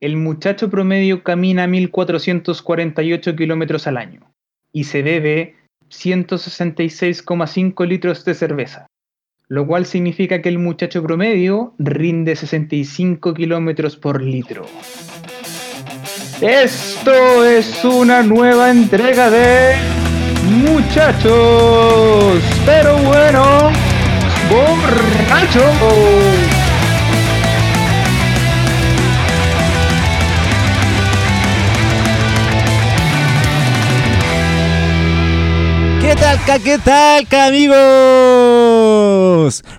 El muchacho promedio camina 1448 kilómetros al año y se bebe 166,5 litros de cerveza, lo cual significa que el muchacho promedio rinde 65 kilómetros por litro. Esto es una nueva entrega de Muchachos, pero bueno, borrachos. ¿Qué tal, amigos?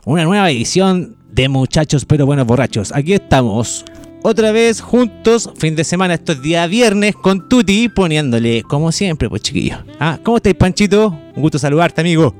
Una nueva edición de Muchachos pero buenos borrachos. Aquí estamos, otra vez juntos, fin de semana, estos días viernes, con Tuti poniéndole, como siempre, pues chiquillos. Ah, ¿cómo estáis, Panchito? Un gusto saludarte, amigo.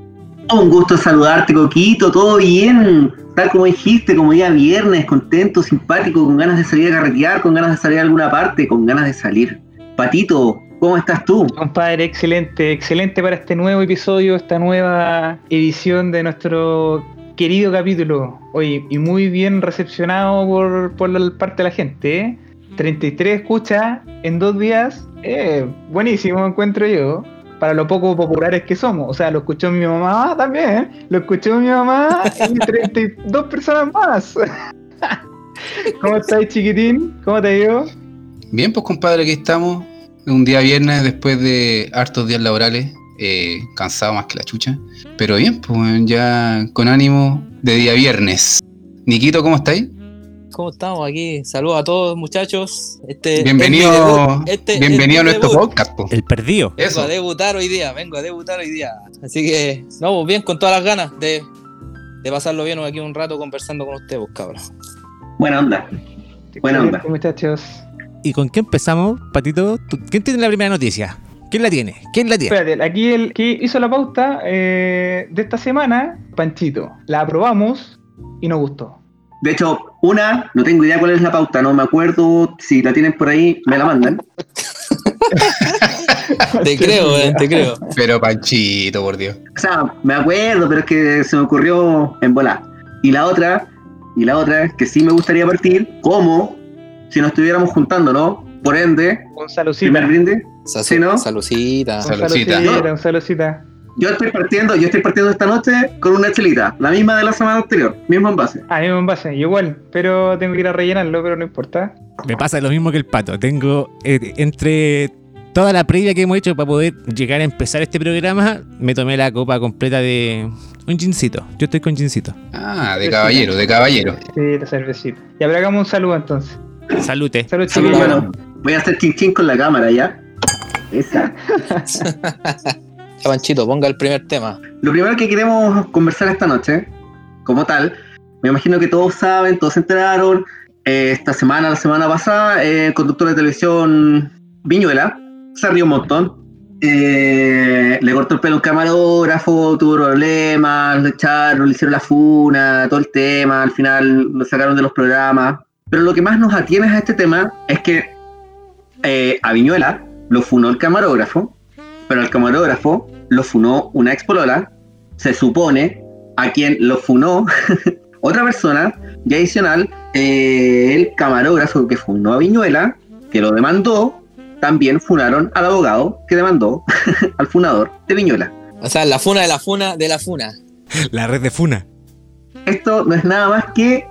Un gusto saludarte, Coquito, todo bien. Tal como dijiste, como día viernes, contento, simpático, con ganas de salir a carretear, con ganas de salir a alguna parte, con ganas de salir. Patito, ¿Cómo estás tú? Compadre, excelente, excelente para este nuevo episodio, esta nueva edición de nuestro querido capítulo. Oye, y muy bien recepcionado por, por la parte de la gente. ¿eh? 33 escuchas en dos días. Eh, buenísimo, encuentro yo. Para lo poco populares que somos. O sea, lo escuchó mi mamá también. ¿eh? Lo escuchó mi mamá y 32 personas más. ¿Cómo estás, chiquitín? ¿Cómo te digo? Bien, pues compadre, aquí estamos un día viernes después de hartos días laborales, eh, cansado más que la chucha. Pero bien, pues ya con ánimo de día viernes. Niquito, ¿cómo estáis? ¿Cómo estamos aquí? Saludos a todos muchachos. Este, bienvenido este, bienvenido a nuestro podcast. El perdido. Vengo a debutar hoy día, vengo a debutar hoy día. Así que, no, pues bien, con todas las ganas de, de pasarlo bien aquí un rato conversando con ustedes, pues, cabrón. Buena onda. Buena onda. Muchachos. ¿Y con qué empezamos, Patito? ¿Quién tiene la primera noticia? ¿Quién la tiene? ¿Quién la tiene? Espérate, aquí el que hizo la pauta eh, de esta semana, Panchito. La aprobamos y nos gustó. De hecho, una, no tengo idea cuál es la pauta, no me acuerdo si la tienen por ahí, me la mandan. te creo, eh, te creo. Pero Panchito, por Dios. O sea, me acuerdo, pero es que se me ocurrió en volar. Y la otra, y la otra, que sí me gustaría partir, como si nos estuviéramos juntando, ¿no? Por ende, un saludcita. Primer brinde. ¿Sí, no? Saludcita. Saludcita. Un saludcita. Yo estoy partiendo, yo estoy partiendo esta noche con una chelita, la misma de la semana anterior, mismo envase. Ah, mismo envase, igual, pero tengo que ir a rellenarlo, pero no importa. Me pasa lo mismo que el pato. Tengo eh, entre toda la previa que hemos hecho para poder llegar a empezar este programa, me tomé la copa completa de un gincito. Yo estoy con gincito. Ah, de caballero, de caballero. Sí, de cervecita. Y ahora hagamos un saludo entonces. Salute. Salud, Salud, Voy a hacer chin con la cámara ya. Esa. Panchito, ponga el primer tema. Lo primero que queremos conversar esta noche, como tal, me imagino que todos saben, todos se enteraron. Eh, esta semana, la semana pasada, eh, el conductor de televisión Viñuela se rió un montón. Eh, le cortó el pelo a un camarógrafo, tuvo problemas, lo echaron, le hicieron la funa, todo el tema. Al final lo sacaron de los programas. Pero lo que más nos atiene a este tema es que eh, a Viñuela lo funó el camarógrafo, pero al camarógrafo lo funó una expolola, se supone, a quien lo funó otra persona, y adicional, eh, el camarógrafo que funó a Viñuela, que lo demandó, también funaron al abogado que demandó al funador de Viñuela. O sea, la funa de la funa de la funa. La red de funa. Esto no es nada más que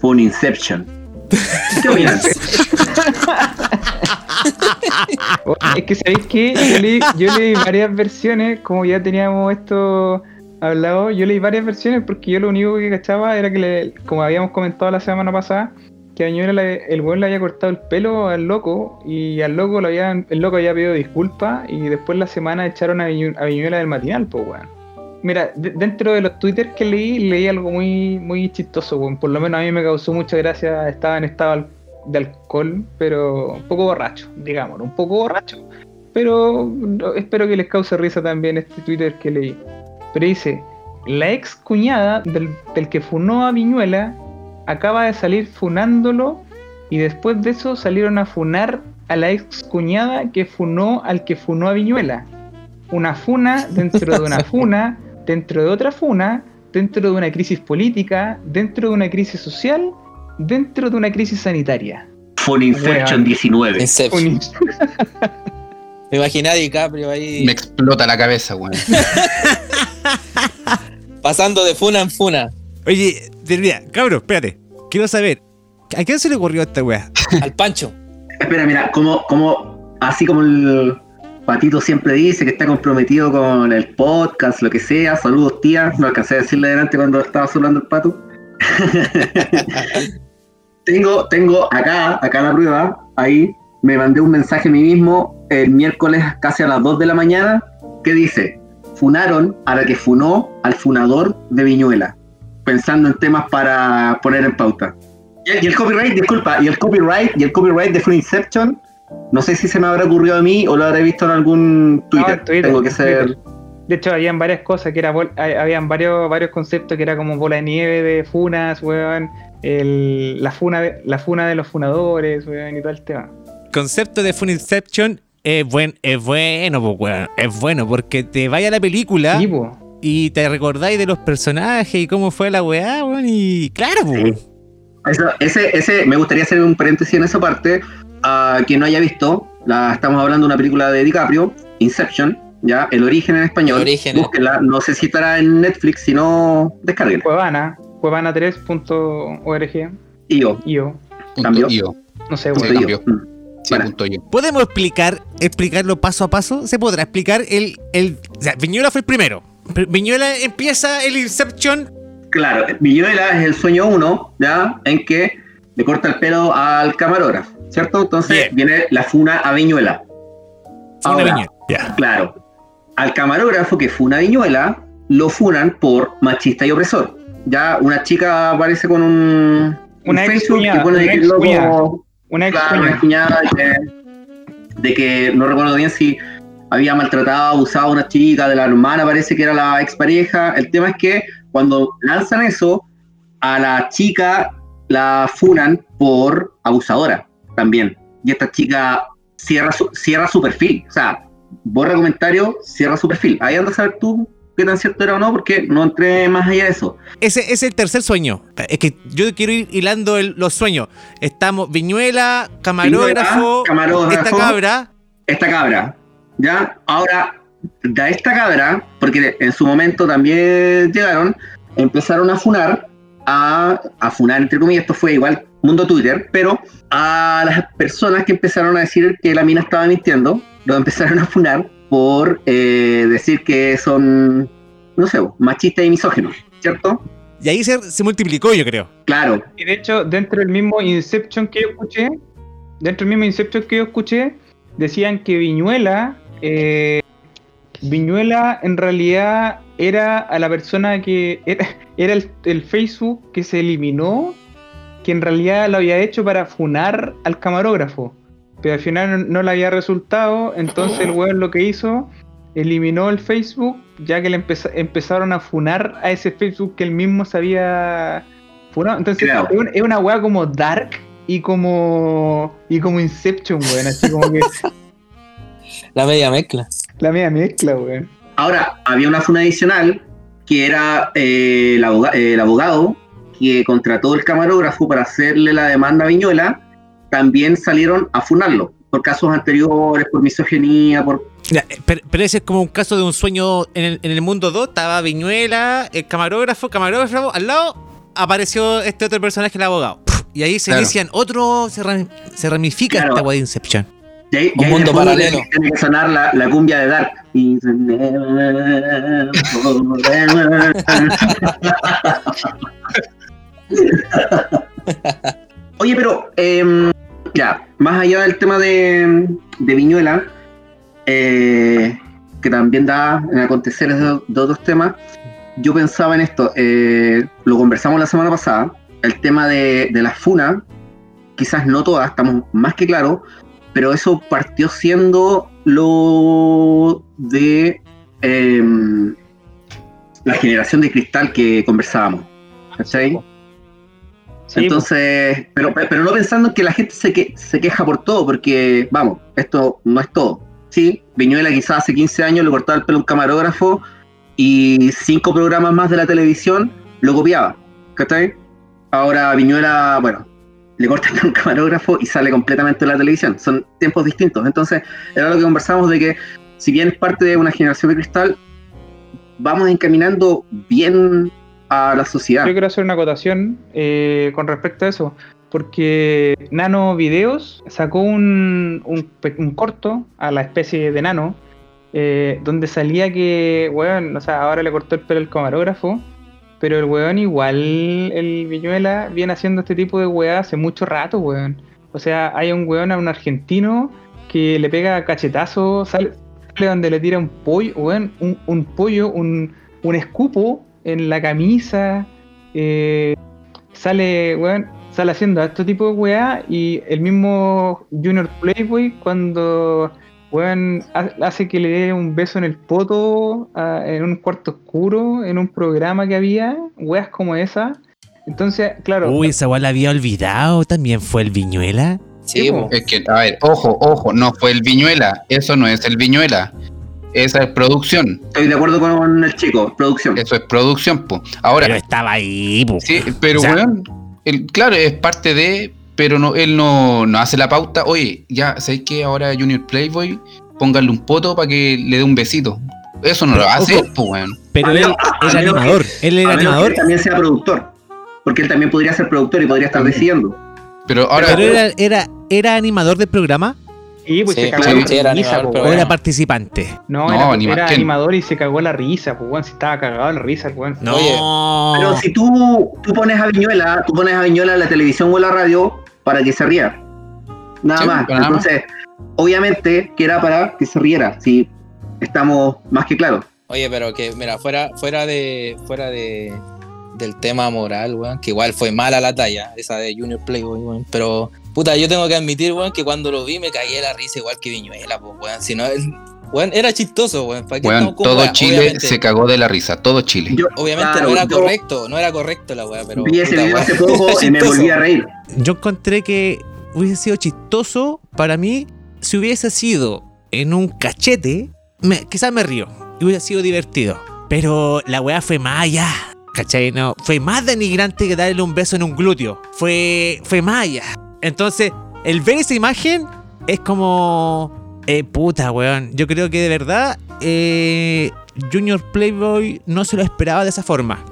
Funinception. es que sabéis que yo leí, varias versiones, como ya teníamos esto hablado, yo leí varias versiones porque yo lo único que cachaba era que, como habíamos comentado la semana pasada, que a el buen le había cortado el pelo al loco y al loco lo habían, el loco había pedido disculpas y después la semana echaron a, Viñuela del matinal, pues weón. Mira, dentro de los twitters que leí, leí algo muy, muy chistoso, por lo menos a mí me causó mucha gracia, estaba en estado de alcohol, pero un poco borracho, digamos, un poco borracho. Pero espero que les cause risa también este Twitter que leí. Pero dice, la ex cuñada del, del que funó a Viñuela acaba de salir funándolo y después de eso salieron a funar a la ex cuñada que funó al que funó a Viñuela. Una funa dentro de una funa dentro de otra funa, dentro de una crisis política, dentro de una crisis social, dentro de una crisis sanitaria. Fue Inception Weón. 19. Inception. Me imaginé a DiCaprio ahí Me explota la cabeza, weón. pasando de funa en funa. Oye, mira, cabrón, espérate. Quiero saber, ¿a quién se le ocurrió esta weá? Al Pancho. Espera, mira, como, como, así como el patito siempre dice que está comprometido con el podcast, lo que sea, saludos tía, no alcancé a decirle adelante cuando estaba hablando el pato. tengo, tengo acá, acá la prueba, ahí, me mandé un mensaje a mí mismo el miércoles casi a las 2 de la mañana que dice, funaron a la que funó al funador de Viñuela, pensando en temas para poner en pauta. Y, y el copyright, disculpa, y el copyright, y el copyright de Free Inception, no sé si se me habrá ocurrido a mí o lo habré visto en algún Twitter. en Twitter, Tengo que ser. Twitter. De hecho, habían varias cosas que era habían varios, varios conceptos que era como bola de nieve de funas, weón. El, la funa de, la funa de los funadores, weón, y todo el tema. concepto de Fun Inception es, buen, es bueno, weón. Es bueno porque te vaya a la película Sí, po. y te recordáis de los personajes y cómo fue la weá, weón. Y claro, pues. Eso- ese, ese, me gustaría hacer un paréntesis en esa parte. A quien no haya visto, la, estamos hablando de una película de DiCaprio, Inception, ya, El Origen en español. El Origen. Búsquenla, no sé si estará en Netflix, si no, descarguen. Cuevana, cuevana3.org. Y yo, Y yo, Punto Cambió. no io. sé, punto weón. cambió. yo. Mm. Sí, Bueno. punto yo. ¿Podemos explicar, explicarlo paso a paso? ¿Se podrá explicar el, el. O sea, Viñuela fue el primero. Viñuela empieza el Inception. Claro, Viñuela es el sueño uno, ¿ya? En que le corta el pelo al camarógrafo, ¿cierto? Entonces Bien. viene la funa a Viñuela. Ahora, Viñuela. Claro, al camarógrafo que funa a Viñuela, lo funan por machista y opresor. Ya una chica aparece con un, un Una ex Facebook cuñada, que pone una ex loco- cuñada. Una ex Claro, cuñada. una cuñada de que, de que no recuerdo bien si había maltratado, abusado a una chica, de la hermana parece que era la expareja. El tema es que cuando lanzan eso, a la chica la funan por abusadora también. Y esta chica cierra su, cierra su perfil. O sea, borra comentario, cierra su perfil. Ahí andas a saber tú qué tan cierto era o no, porque no entré más allá de eso. Ese ese es el tercer sueño. Es que yo quiero ir hilando el- los sueños. Estamos Viñuela, camarógrafo, Viñuela, camarógrafo. esta cabra. esta cabra, ¿ya? Ahora, de esta cabra, porque en su momento también llegaron, empezaron a funar, a, a funar entre comillas, esto fue igual mundo Twitter, pero a las personas que empezaron a decir que la mina estaba mintiendo, lo empezaron a funar por eh, decir que son, no sé, machistas y misóginos, ¿cierto? Y ahí se, se multiplicó, yo creo. Claro, Y de hecho, dentro del mismo Inception que yo escuché, dentro del mismo Inception que yo escuché, decían que Viñuela, eh, Viñuela en realidad era a la persona que era, era el, el Facebook que se eliminó, que en realidad lo había hecho para funar al camarógrafo. Pero al final no, no le había resultado, entonces el weón lo que hizo, eliminó el Facebook, ya que le empeza- empezaron a funar a ese Facebook que él mismo se había funado. Entonces Claro. es, un- es una weá como dark y como y como Inception, weón, así como que La media mezcla. la media mezcla, weón. Ahora, había una funa adicional que era eh, el, aboga- eh, el abogado que contrató el camarógrafo para hacerle la demanda a Viñuela. También salieron a funarlo por casos anteriores, por misoginia, por. Ya, eh, pero, pero ese es como un caso de un sueño en el, en el mundo 2. Estaba Viñuela, el camarógrafo, camarógrafo, al lado apareció este otro personaje, el abogado. Y ahí se Claro. inician otro, se, ram- se ramifica Claro. esta weá de Inception. Y ahí- Un y ahí mundo paralelo. Tiene, tiene que sonar la, la cumbia de Dark. Oye, pero em, ya, más allá del tema de, Viñuela, eh, que también da en aconteceres de, de otros temas, yo pensaba en esto, eh, lo conversamos la semana pasada, el tema de, de la FUNA, quizás no todas, estamos más que claros, pero eso partió siendo lo de em, la generación de cristal que conversábamos. ¿Cachai? Sí, Entonces, pero, pero no pensando en que la gente se, que, se queja por todo, porque, vamos, esto no es todo. Sí, Viñuela quizás hace 15 años le cortaba el pelo a un camarógrafo y cinco programas más de la televisión lo copiaba. ¿Cachai? Ahora Viñuela, bueno, le cortan a un camarógrafo y sale completamente de la televisión. Son tiempos distintos. Entonces, era lo que conversamos de que, si bien es parte de una generación de cristal, vamos encaminando bien a la sociedad. Yo quiero hacer una acotación eh, con respecto a eso, porque Nano Videos sacó un, un un corto a la especie de Nano, eh, donde salía que, weón, o sea, ahora le cortó el pelo al camarógrafo, pero el weón igual, el Viñuela, viene haciendo este tipo de weá hace mucho rato, weón. O sea, hay un weón a un argentino que le pega cachetazo, sale, sale donde le tira un pollo, weón, un, un pollo, un, un escupo en la camisa, eh, sale, weón, sale haciendo este tipo de weá y el mismo Junior Playboy cuando, weón, ha- hace que le dé un beso en el poto a- en un cuarto oscuro, en un programa que había, weas como esa. Entonces, claro, Uy, esa weá la había olvidado. También fue el Viñuela. Sí. Es que, a ver, ojo, ojo, no fue el Viñuela. Eso no es el Viñuela. Esa es producción. Estoy de acuerdo con el chico, producción. Eso es producción, po. Ahora, Pero estaba ahí, po. sí, pero O sea- el- claro, es parte de, pero no, él no, no hace la pauta. Oye, ya, ¿sabes que ahora Junior Playboy? Pónganle un poto para que le dé un besito. Eso no lo hace, pues weón. Pero él era que- animador. Él era animador. él también sea productor. Porque él también podría ser productor y podría estar decidiendo. Pero ahora, Pero era, era, era animador del programa sí, pues Sí, se cagó sí, la sí, era risa, animador, po, era participante. No, No, era, anima- era ¿quién? animador y se cagó la risa, pues, weón, si estaba cagado la risa, weón. No. Pero si tú, tú pones a Viñuela, tú pones a Viñuela en la televisión o en la radio para que se ría. Nada Sí, más. nada más. Entonces, obviamente que era para que se riera, si estamos más que claros. Oye, pero que, mira, fuera, fuera de. fuera de. Del tema moral, weón, que igual fue mala la talla, esa de Junior Playboy, weón. Pero, puta, yo tengo que admitir, weón, que cuando lo vi me cagué de la risa igual que Viñuela, pues, weón. Si no, weón, era chistoso, weón. ¿para qué weón, todo weá? Chile Obviamente- se cagó de la risa, todo Chile. Yo, Obviamente claro, no era yo correcto, no era correcto la weá, pero. vi ese puta, video weón, hace poco y me volví a reír. Yo encontré que hubiese sido chistoso para mí si hubiese sido en un cachete. Me, quizás me río y hubiera sido divertido. Pero la weá fue más allá. ¿Cachai? No, fue más denigrante que darle un beso en un glúteo. Fue, fue más allá. Entonces, el ver esa imagen es como. Eh, puta, weón. Yo creo que de verdad. eh, Junior Playboy no se lo esperaba de esa forma.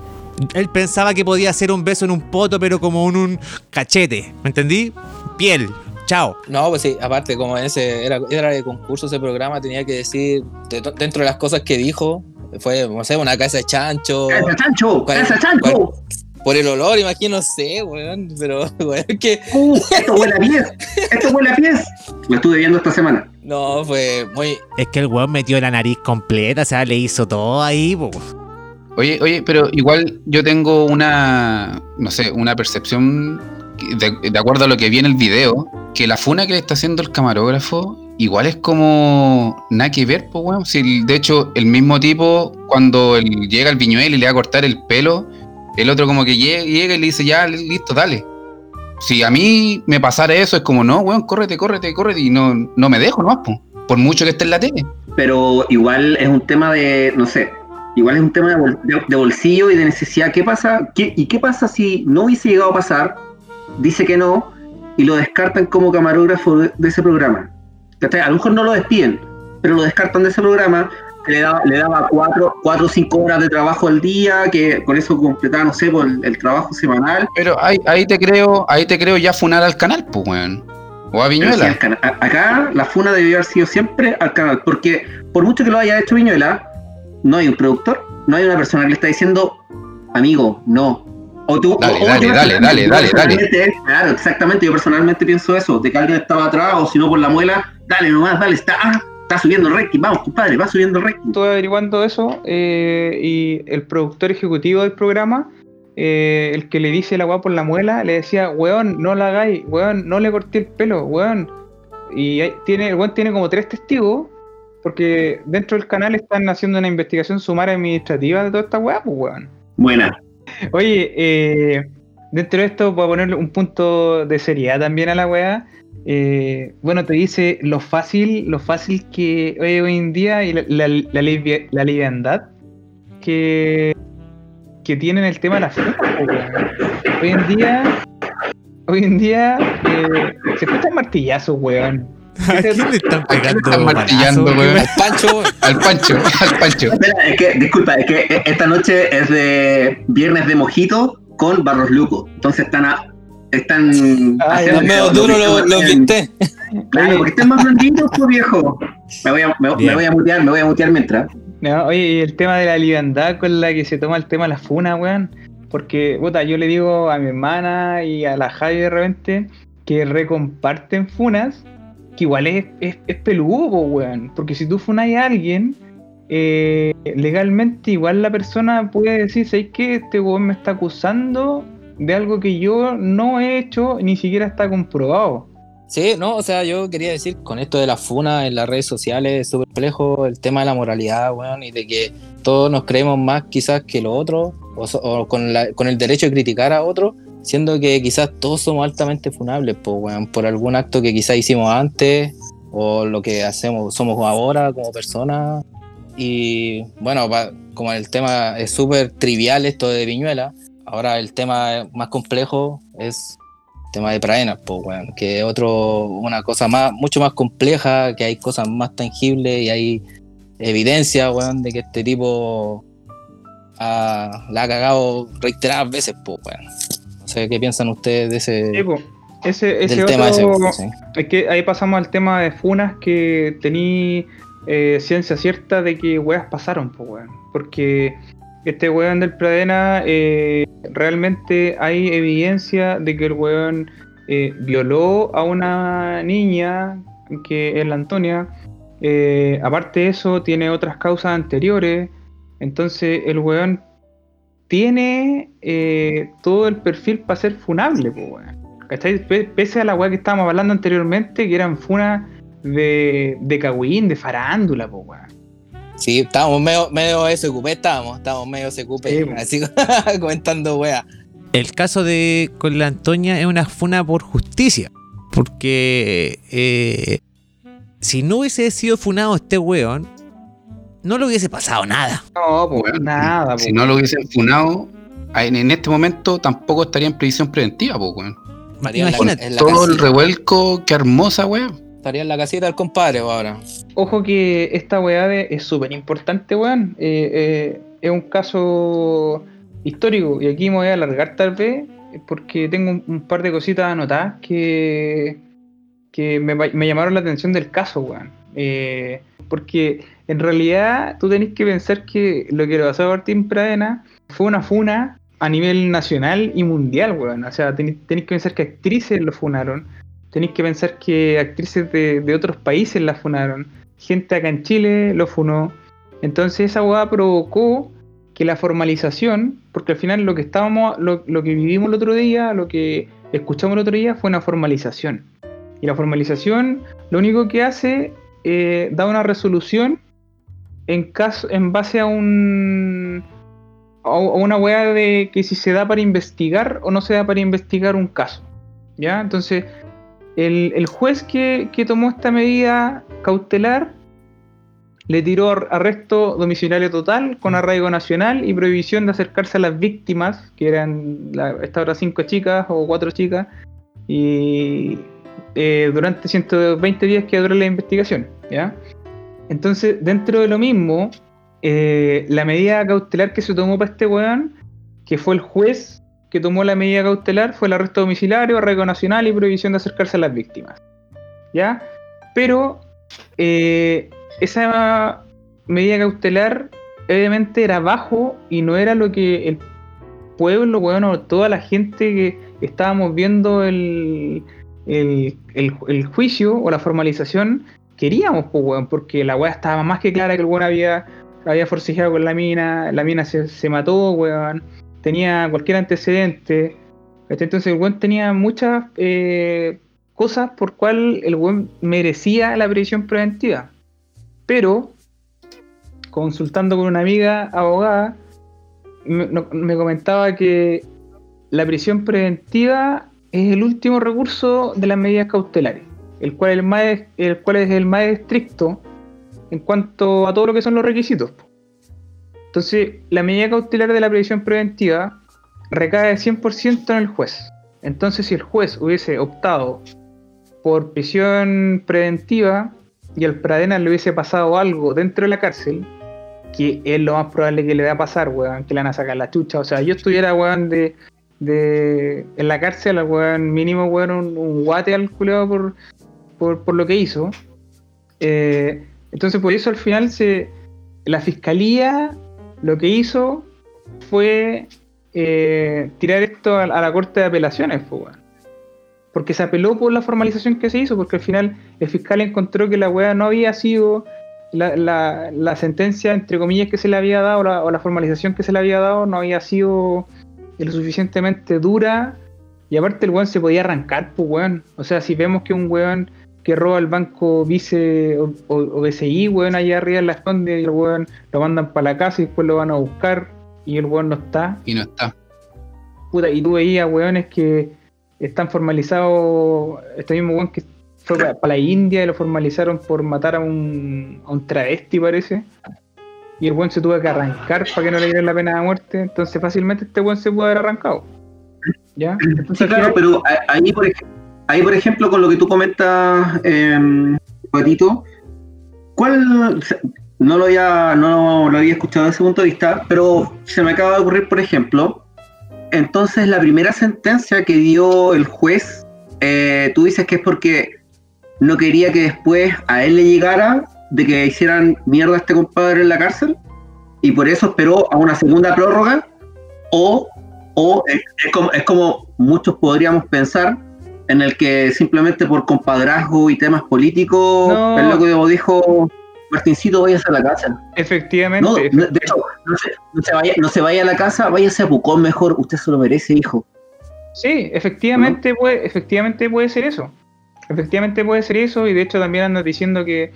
Él pensaba que podía hacer un beso en un poto, pero como en un cachete. ¿Me entendí? Piel. Chao. No, pues sí, aparte, como ese era, era de concurso ese programa, tenía que decir, de- dentro de las cosas que dijo, fue, no sé, una casa de chancho, ¡Casa chancho! ¿Cuál- ¡Casa chancho! por el olor, imagino, no sé, weón, pero, weón, que, ¡Uh! ¡Esto huele a pies! ¡Esto huele a pies! Lo estuve viendo esta semana. no, fue muy, Es que el weón metió la nariz completa, o sea, le hizo todo ahí, po. Oye, oye, pero igual yo tengo una, no sé, una percepción de, acuerdo a lo que vi en el video, que la funa que le está haciendo el camarógrafo igual es como nada que ver, pues weón. Si de hecho, el mismo tipo, cuando llega al viñuelo y le va a cortar el pelo, el otro como que llega, y le dice, ya, listo, dale. Si a mí me pasara eso, es como, no, weón, córrete, córrete, córrete, y no, no me dejo, ¿no? Pues, por mucho que esté en la tele. Pero igual es un tema de, no sé, igual es un tema de, de- de bolsillo y de necesidad. ¿Qué pasa? ¿Qué- ¿Y qué pasa si no hubiese llegado a pasar? Dice que no y lo descartan como camarógrafo de, de ese programa. ¿Cachai? A lo mejor no lo despiden, pero lo descartan de ese programa. que Le daba, le daba cuatro, cuatro o cinco horas de trabajo al día, que con eso completaba, no sé, por el, el trabajo semanal. Pero ahí, ahí te creo, ahí te creo ya funar al canal, pues weón. O a sí, Viñuela. acá la funa debió haber sido siempre al canal, porque por mucho que lo haya hecho Viñuela, no hay un productor, no hay una persona que le está diciendo, amigo, no. O tú, Dale, o- o dale, dale, dale, dale, dale. personalmente- Claro, exactamente, yo personalmente pienso eso, de que alguien estaba atrás, o si no por la muela, dale nomás, dale, está, ah, está subiendo el ranking, vamos, compadre, va subiendo el ranking. Estuve averiguando eso eh, y el productor ejecutivo del programa, eh, el que le dice la weá por la muela, le decía, weón, no la hagáis, weón, no le corté el pelo, weón. Y ahí tiene, el weón tiene como tres testigos, porque dentro del canal están haciendo una investigación sumaria administrativa de toda esta weá, pues weón. Buena. Oye, eh, dentro de esto voy a ponerle un punto de seriedad también a la weá. Eh, bueno, te dice lo fácil, lo fácil que hoy, en día y la, la, la, livi- la liviandad que, que tienen el tema de la fiesta. po, weón. Hoy en día hoy en día eh, se escuchan martillazos, weón. ¿A quién le están. Al Pancho. Al Pancho, al Pancho. Espera, es que, disculpa, es que esta noche es de viernes de mojito con Barros Luco. Entonces están a, están haciendo Los medio lo los, los hacen. viste. Claro, porque están más blanditos, pues viejo. Me voy, a, me, voy a mutear, me voy a mutear mientras. No, oye, y el tema de la liviandad con la que se toma el tema de la funa, weón. Porque, puta, yo le digo a mi hermana y a la Javi de repente que recomparten funas, que igual es, es, es peludo, weón. Porque si tú funas a alguien, eh, legalmente igual la persona puede decir, ¿sabes qué? Este weón me está acusando de algo que yo no he hecho, ni siquiera está comprobado. Sí, no, o sea, yo quería decir, con esto de la funa en las redes sociales es súper complejo el tema de la moralidad, weón, y de que todos nos creemos más quizás que los otros, o, o con, la- con el derecho de criticar a otros, siendo que quizás todos somos altamente funables, por algún acto que quizás hicimos antes, o lo que hacemos, somos ahora como personas. Y bueno, pa- como el tema es súper trivial esto de Viñuela, ahora el tema más complejo es tema de pradenas, pues, weón, que es otro, una cosa más, mucho más compleja, que hay cosas más tangibles y hay evidencia, weón, de que este tipo la ha cagado reiteradas veces, pues, weón. Sé qué piensan ustedes de ese, Sí. Ese, ese del otro, tema ese. sí. Es que ahí pasamos al tema de funas que tení eh, ciencia cierta de que weas pasaron, pues weón. Porque este weón del Pradena eh, realmente hay evidencia de que el weón eh, violó a una niña que es la Antonia. Eh, aparte de eso, tiene otras causas anteriores. Entonces el weón tiene eh, todo el perfil para ser funable, pues weón. ¿Cachai? Pe- Pese a la weá que estábamos hablando anteriormente, que eran funas de, de cagüín, de farándula, po, weón. Sí, estábamos medio, medio SQP, estábamos, estábamos medio SQP, Sí, así comentando weá. El caso de con la Antonia es una funa por justicia. Porque eh, si no hubiese sido funado este weón, no le hubiese pasado nada. No, pues nada. Si no lo hubiesen funado, en, este momento tampoco estaría en prisión preventiva, pues, weón. La- Imagínate. en la Todo el revuelco, qué hermosa, weón. Estaría en la casita del compadre ahora. Ojo que esta weá de- es súper importante, weón. Eh, eh, es un caso histórico. Y aquí me voy a alargar tal vez, porque tengo un, un par de cositas anotadas que, que me, me llamaron la atención del caso, weón. Eh, porque en realidad tú tenés que pensar que lo que le pasó a Martín Pradena fue una funa a nivel nacional y mundial, weón. O sea, tenéis, que pensar que actrices lo funaron. Tenéis que pensar que actrices de, de otros países la funaron. Gente acá en Chile lo funó. Entonces esa weá provocó que la formalización, porque al final lo que estábamos, lo, lo que vivimos el otro día, lo que escuchamos el otro día fue una formalización. Y la formalización lo único que hace eh, da una resolución en caso, en base a un a una weá de que si se da para investigar o no se da para investigar un caso. ¿Ya? Entonces, el, el juez que, que tomó esta medida cautelar le tiró ar- arresto domiciliario total con arraigo nacional y prohibición de acercarse a las víctimas, que eran la, esta cinco chicas o cuatro chicas, y eh, durante 120 días que duró la investigación. ¿ya? Entonces, dentro de lo mismo, eh, la medida cautelar que se tomó para este weón, que fue el juez que tomó la medida cautelar, fue el arresto domiciliario, arraigo nacional y prohibición de acercarse a las víctimas. ¿Ya? Pero eh, esa medida cautelar obviamente era bajo y no era lo que el pueblo, bueno, toda la gente que estábamos viendo el, el, el- juicio o la formalización queríamos, pues, porque la weá estaba más que clara que el weón había, había con la mina, la mina se, se mató, weón, tenía cualquier antecedente. Entonces el weón tenía muchas eh, cosas por cual el weón merecía la prisión preventiva. Pero, consultando con una amiga abogada, me, me comentaba que la prisión preventiva es el último recurso de las medidas cautelares, el cual, el más, el cual es el más estricto en cuanto a todo lo que son los requisitos. Entonces, la medida cautelar de la prisión preventiva recae 100% en el juez. Entonces, si el juez hubiese optado por prisión preventiva y al Pradena le hubiese pasado algo dentro de la cárcel, que es lo más probable que le va a pasar, weón, que le van a sacar la chucha. O sea, yo estuviera, weón, de, de en la cárcel, weón, mínimo, weón, un, un guate al culeado por, por, lo que hizo. Eh, entonces, por eso al final se, la fiscalía lo que hizo fue eh, tirar esto a, la corte de apelaciones. Porque se apeló por la formalización que se hizo, porque al final el fiscal encontró que la weá no había sido la, la- sentencia, entre comillas, que se le había dado, o la formalización que se le había dado, no había sido lo suficientemente dura. Y aparte el weón se podía arrancar, pues weón. O sea, si vemos que un weón que roba el banco Vice o, o, o BCI, weón, allá arriba en la esconde y el weón lo mandan para la casa y después lo van a buscar y el weón no está. Y no está. Puta, y tú veías weones que están formalizados, este mismo weón que fue para la India y lo formalizaron por matar a un, a un travesti, parece. Y el weón se tuvo que arrancar para que no le dieran la pena de muerte. Entonces fácilmente este weón se pudo haber arrancado. ¿Ya? Entonces, Sí, claro, pero ahí por, ej- ahí, por ejemplo, con lo que tú comentas, eh, Patito, ¿cuál, no lo, había, no lo había escuchado desde ese punto de vista, pero se me acaba de ocurrir, por ejemplo, entonces la primera sentencia que dio el juez, eh, tú dices que es porque no quería que después a él le llegara de que hicieran mierda a este compadre en la cárcel, y por eso esperó a una segunda prórroga, o o es, es como, es como muchos podríamos pensar, en el que simplemente por compadrazgo y temas políticos, No. el loco dijo, Martincito, váyase a la casa. efectivamente, No, efe- no, de hecho, no se, no se vaya, no se vaya a la casa, váyase a Pucón mejor, usted se lo merece, hijo. Sí, efectivamente puede, efectivamente puede ser eso. Efectivamente puede ser eso, y de hecho también andas diciendo que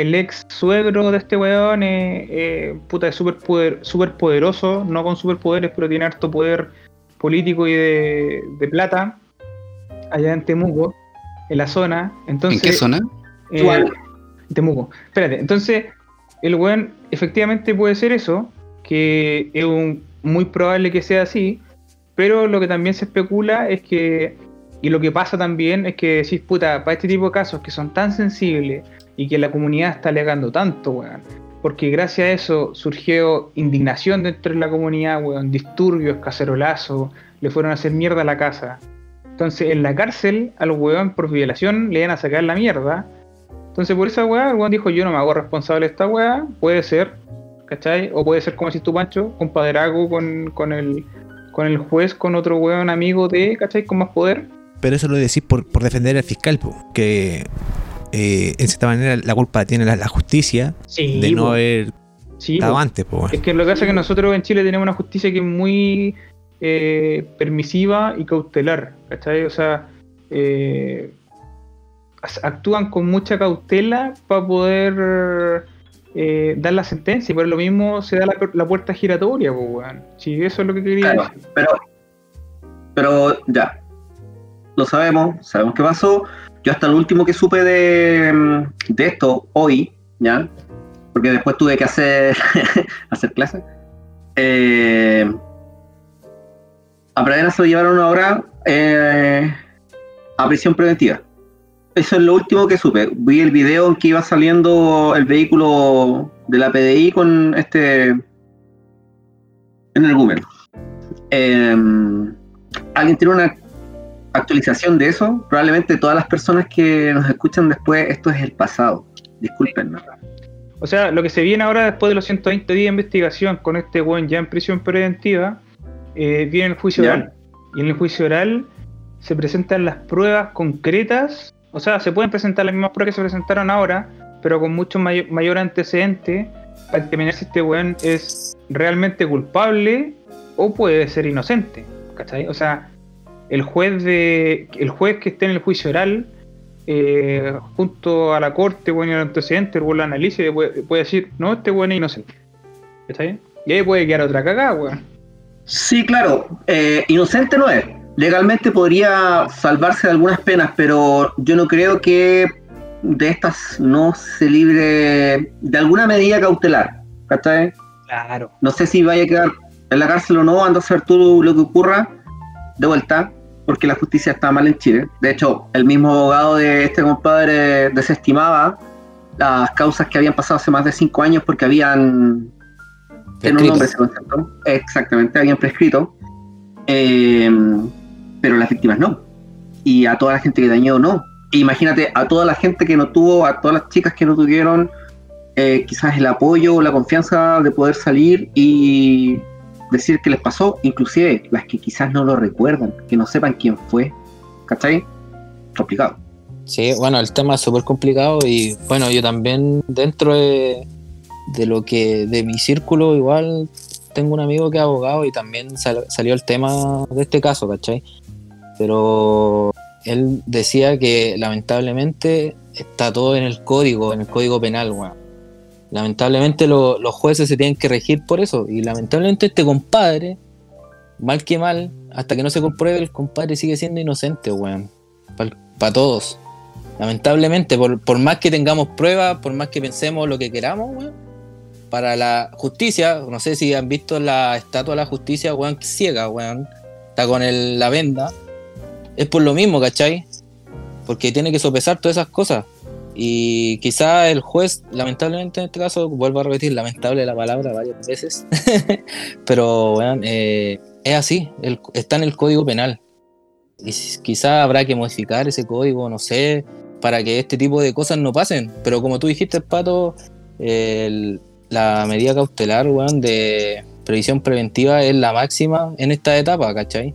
el ex suegro de este weón es, eh, puta, es súper poder, súper poderoso, no con superpoderes, pero tiene harto poder político y de, de plata, allá en Temuco, en la zona. Entonces, ¿En qué zona? eh. Temuco. Espérate, entonces el weón efectivamente puede ser eso, que es un- muy probable que sea así, pero lo que también se especula es que, y lo que pasa también es que decís, puta, para este tipo de casos que son tan sensibles y que la comunidad está alegando tanto, weón, porque gracias a eso surgió indignación dentro de la comunidad, weón, disturbios, cacerolazos, le fueron a hacer mierda a la casa. Entonces, en la cárcel, al weón por violación le iban a sacar la mierda. Entonces, por esa weá, el weón dijo: Yo no me hago responsable de esta weá. Puede ser, ¿cachai? O puede ser, como decís tú, Pancho, compaderago con, con, el, con el juez, con otro weón amigo de, ¿cachai? Con más poder. Pero eso lo decís por, por defender al fiscal, po, que eh, en cierta manera la culpa tiene la, la justicia Sí, de no po. haber Sí, estado po. antes. Po, Es que lo que pasa es que nosotros en Chile tenemos una justicia que es muy eh, permisiva y cautelar, ¿cachai? O sea, eh, actúan con mucha cautela para poder eh, dar la sentencia, y por lo mismo se da la, la puerta giratoria, pues, weón. Sí, eso es lo que quería Claro, decir. pero, pero ya, lo sabemos, sabemos qué pasó. Yo hasta el último que supe de, mm, de esto hoy, ¿ya? Porque después tuve que hacer, hacer clases. Eh, a Pradena se lo llevaron ahora eh, a prisión preventiva. Eso es lo último que supe. Vi el video en que iba saliendo el vehículo de la PDI con este energúmeno. Eh, ¿Alguien tiene una actualización de eso? Probablemente todas las personas que nos escuchan después, esto es el pasado. Disculpen. O sea, lo que se viene ahora después de los 120 días de investigación con este weón ya en prisión preventiva, eh, viene el juicio Ya. oral. Y en el juicio oral se presentan las pruebas concretas, o sea, se pueden presentar las mismas pruebas que se presentaron ahora, pero con mucho mayor, mayor antecedente para determinar si este weón es realmente culpable o puede ser inocente. ¿Cachai? O sea, el juez de. el juez que esté en el juicio oral eh, junto a la corte, bueno, y al antecedente, el analiza y puede, puede decir, no, este weón es inocente. ¿Está bien? Y ahí puede quedar otra cagada, weón. Sí, claro. eh, inocente no es. Legalmente podría salvarse de algunas penas, pero yo no creo que de estas no se libre de alguna medida cautelar. ¿Cachai? Claro. No sé si vaya a quedar en la cárcel o no, anda a hacer tú lo que ocurra. De vuelta. porque la justicia está mal en Chile. De hecho, el mismo abogado de este compadre desestimaba las causas que habían pasado hace más de cinco años porque habían... Tiene un nombre ese concepto. Exactamente, habían prescrito. Eh, pero las víctimas no. Y a toda la gente que dañó no. E imagínate, a toda la gente que no tuvo, a todas las chicas que no tuvieron eh, quizás el apoyo o la confianza de poder salir y decir qué les pasó, inclusive las que quizás no lo recuerdan, que no sepan quién fue. ¿Cachai? Complicado. Sí, bueno, el tema es súper complicado y bueno, yo también dentro de, lo que, de mi círculo igual tengo un amigo que es abogado y también salió el tema de este caso, ¿cachai? Pero él decía que lamentablemente está todo en el código, en el código penal, weón. Lamentablemente los jueces se tienen que regir por eso. Y lamentablemente este compadre, mal que mal, hasta que no se compruebe, el compadre sigue siendo inocente, weón. Para todos. Lamentablemente, por, más que tengamos pruebas, por más que pensemos lo que queramos, weón. Para la justicia, no sé si han visto la estatua de la justicia, weón, ciega, weón. Está con la venda. Es por lo mismo, ¿cachai? Porque tiene que sopesar todas esas cosas. Y quizá el juez, lamentablemente en este caso, vuelvo a repetir, lamentable la palabra varias veces, pero bueno, eh, es así, está en el código penal. Y quizá habrá que modificar ese código, no sé, para que este tipo de cosas no pasen. Pero como tú dijiste, Pato, la medida cautelar, weón, de previsión preventiva es la máxima en esta etapa, ¿cachai?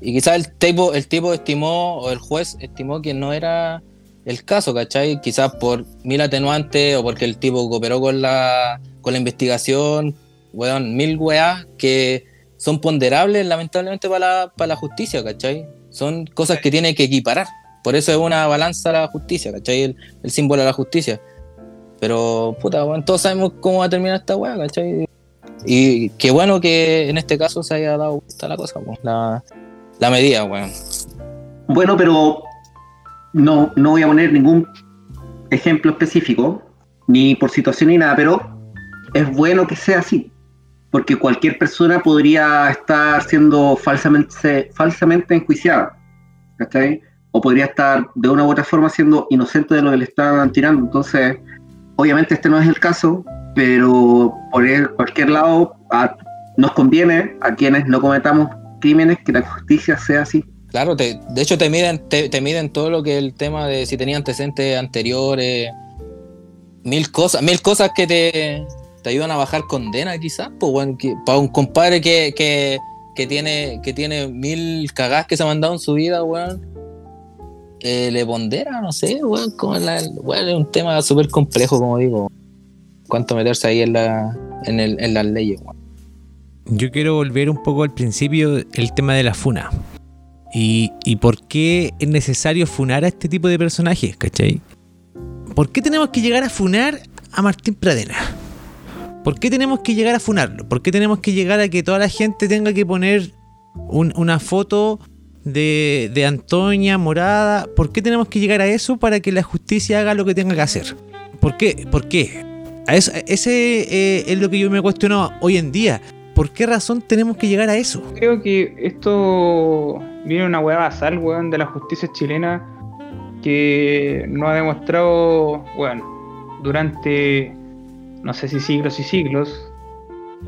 Y quizá el tipo, el tipo estimó, o el juez estimó que no era el caso, ¿cachai? Quizás por mil atenuantes o porque el tipo cooperó con la, con la investigación, weón, mil weas que son ponderables lamentablemente para la, para la justicia, ¿cachai? Son cosas que tiene que equiparar. Por eso es una balanza la justicia, ¿cachai? El, el símbolo de la justicia. Pero, puta, weón, todos sabemos cómo va a terminar esta wea, ¿cachai? Y qué bueno que en este caso se haya dado la cosa, la, la medida, weón. Bueno, pero no, no voy a poner ningún ejemplo específico, ni por situación ni nada, pero es bueno que sea así, porque cualquier persona podría estar siendo falsamente, falsamente enjuiciada. O podría estar de una u otra forma siendo inocente de lo que le están tirando. Entonces, obviamente este no es el caso, pero por cualquier lado nos conviene a quienes no cometamos crímenes que la justicia sea así. Claro, de hecho te miden, te, miden todo lo que el tema de si tenía antecedentes anteriores, mil cosas, mil cosas que te, ayudan a bajar condena quizás, pues bueno, para un compadre que, que, tiene, que tiene mil cagás que se ha mandado en su vida, weón, eh, le pondera, no sé, weón, como la, es un tema súper complejo, como digo, cuánto meterse ahí en, la, en, el, en las leyes, weón. Yo quiero volver un poco al principio, el tema de la funa. Y, por qué es necesario funar a este tipo de personajes, ¿cachai? ¿Por qué tenemos que llegar a funar a Martín Pradena? ¿Por qué tenemos que llegar a funarlo? ¿Por qué tenemos que llegar a que toda la gente tenga que poner una foto de, de, Antonia morada? ¿Por qué tenemos que llegar a eso para que la justicia haga lo que tenga que hacer? ¿Por qué? ¿Por qué? ese eh, es lo que yo me cuestiono hoy en día. ¿Por qué razón tenemos que llegar a eso? Creo que esto viene una hueá basal, weón, de la justicia chilena que no ha demostrado, bueno, durante no sé si siglos y siglos,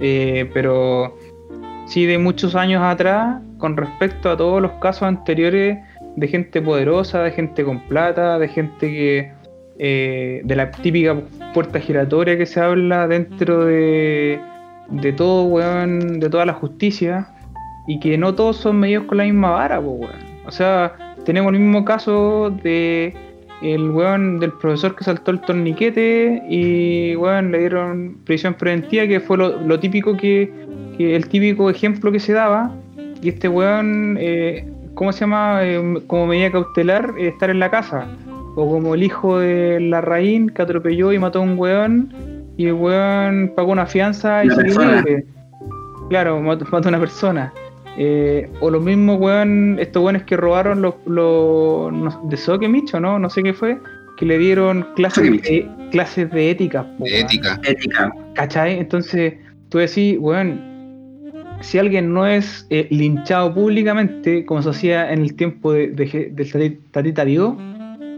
eh, pero sí de muchos años atrás con respecto a todos los casos anteriores de gente poderosa, de gente con plata, de gente que eh, de la típica puerta giratoria que se habla dentro de, de todo, weón, de toda la justicia y que no todos son medidos con la misma vara, weón. O sea, tenemos el mismo caso de el weón del profesor que saltó el torniquete y weón le dieron prisión preventiva, que fue lo, típico que, el típico ejemplo que se daba. Y este weón, eh, ¿cómo se llama? Eh, como medida cautelar, eh, estar en la casa. O como el hijo de la Raín que atropelló y mató a un weón y el weón pagó una fianza y se libre. Claro, mató, mató a una persona. Eh, o lo mismo, weón, estos weones que robaron los, los de Sokemich, ¿no? No sé qué fue, que le dieron clases, de, clases de ética. ética. Ética. ¿Cachai? Entonces, tú decís, weón, si alguien no es eh, linchado públicamente, como se hacía en el tiempo de, de, del Tati- Tatita Dios,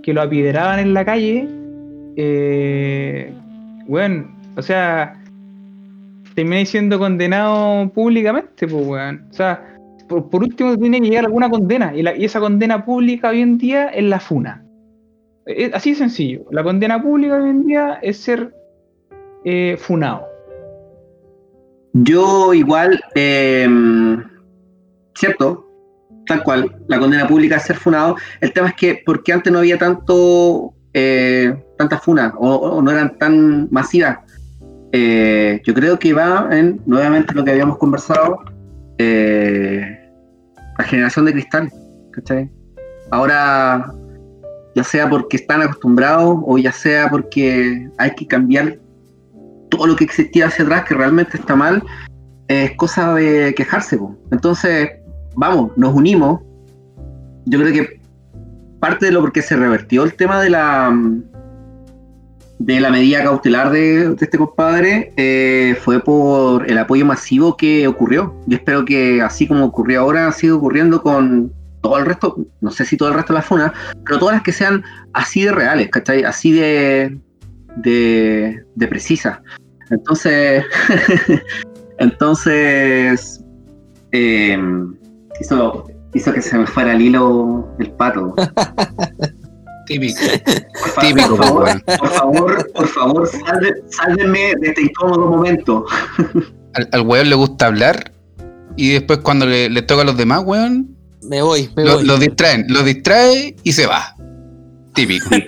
que lo apideraban en la calle, eh, bueno, o sea, terminé siendo condenado públicamente, pues, weón. O sea, por, por último tiene que llegar alguna condena, y, esa condena pública hoy en día es la funa. Así de sencillo. La condena pública hoy en día es ser eh, funado. Yo igual, eh, cierto, tal cual, la condena pública es ser funado. El tema es que, porque antes no había tanto, eh, tantas funas o, no eran tan masivas? Eh, yo creo que va en, nuevamente, lo que habíamos conversado, eh, la generación de cristal. Ahora, ya sea porque están acostumbrados o ya sea porque hay que cambiar todo lo que existía hacia atrás, que realmente está mal, es cosa de quejarse. Entonces, vamos, nos unimos. Yo creo que parte de lo porque se revertió el tema de la de la medida cautelar de, este compadre eh, fue por el apoyo masivo que ocurrió. Yo espero que así como ocurrió ahora, siga ocurriendo con todo el resto, no sé si todo el resto de las funas, pero todas las que sean así de reales, ¿cachai? Así de, de, precisas. Entonces, entonces eh, hizo, hizo que se me fuera el hilo el pato. Típico. Por, fa- Típico, por favor, por favor, por favor, salve- sálvenme de este incómodo momento. Al, al weón le gusta hablar y después cuando le, le toca a los demás, weón, Me voy, me lo, voy. lo distraen, lo distrae y se va. Típico.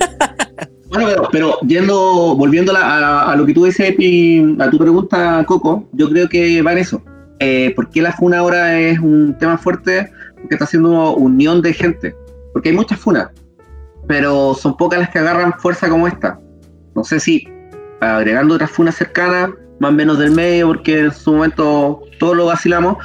Bueno, pero, pero yendo, volviendo a, la- a- a lo que tú dices, Epi, a tu pregunta, Coco, yo creo que va en eso. Eh, ¿Por qué la funa ahora es un tema fuerte? Porque está haciendo unión de gente. Porque hay muchas funas, pero son pocas las que agarran fuerza como esta. No sé si agregando otras funas cercanas, más o menos del medio, porque en su momento todos lo vacilamos,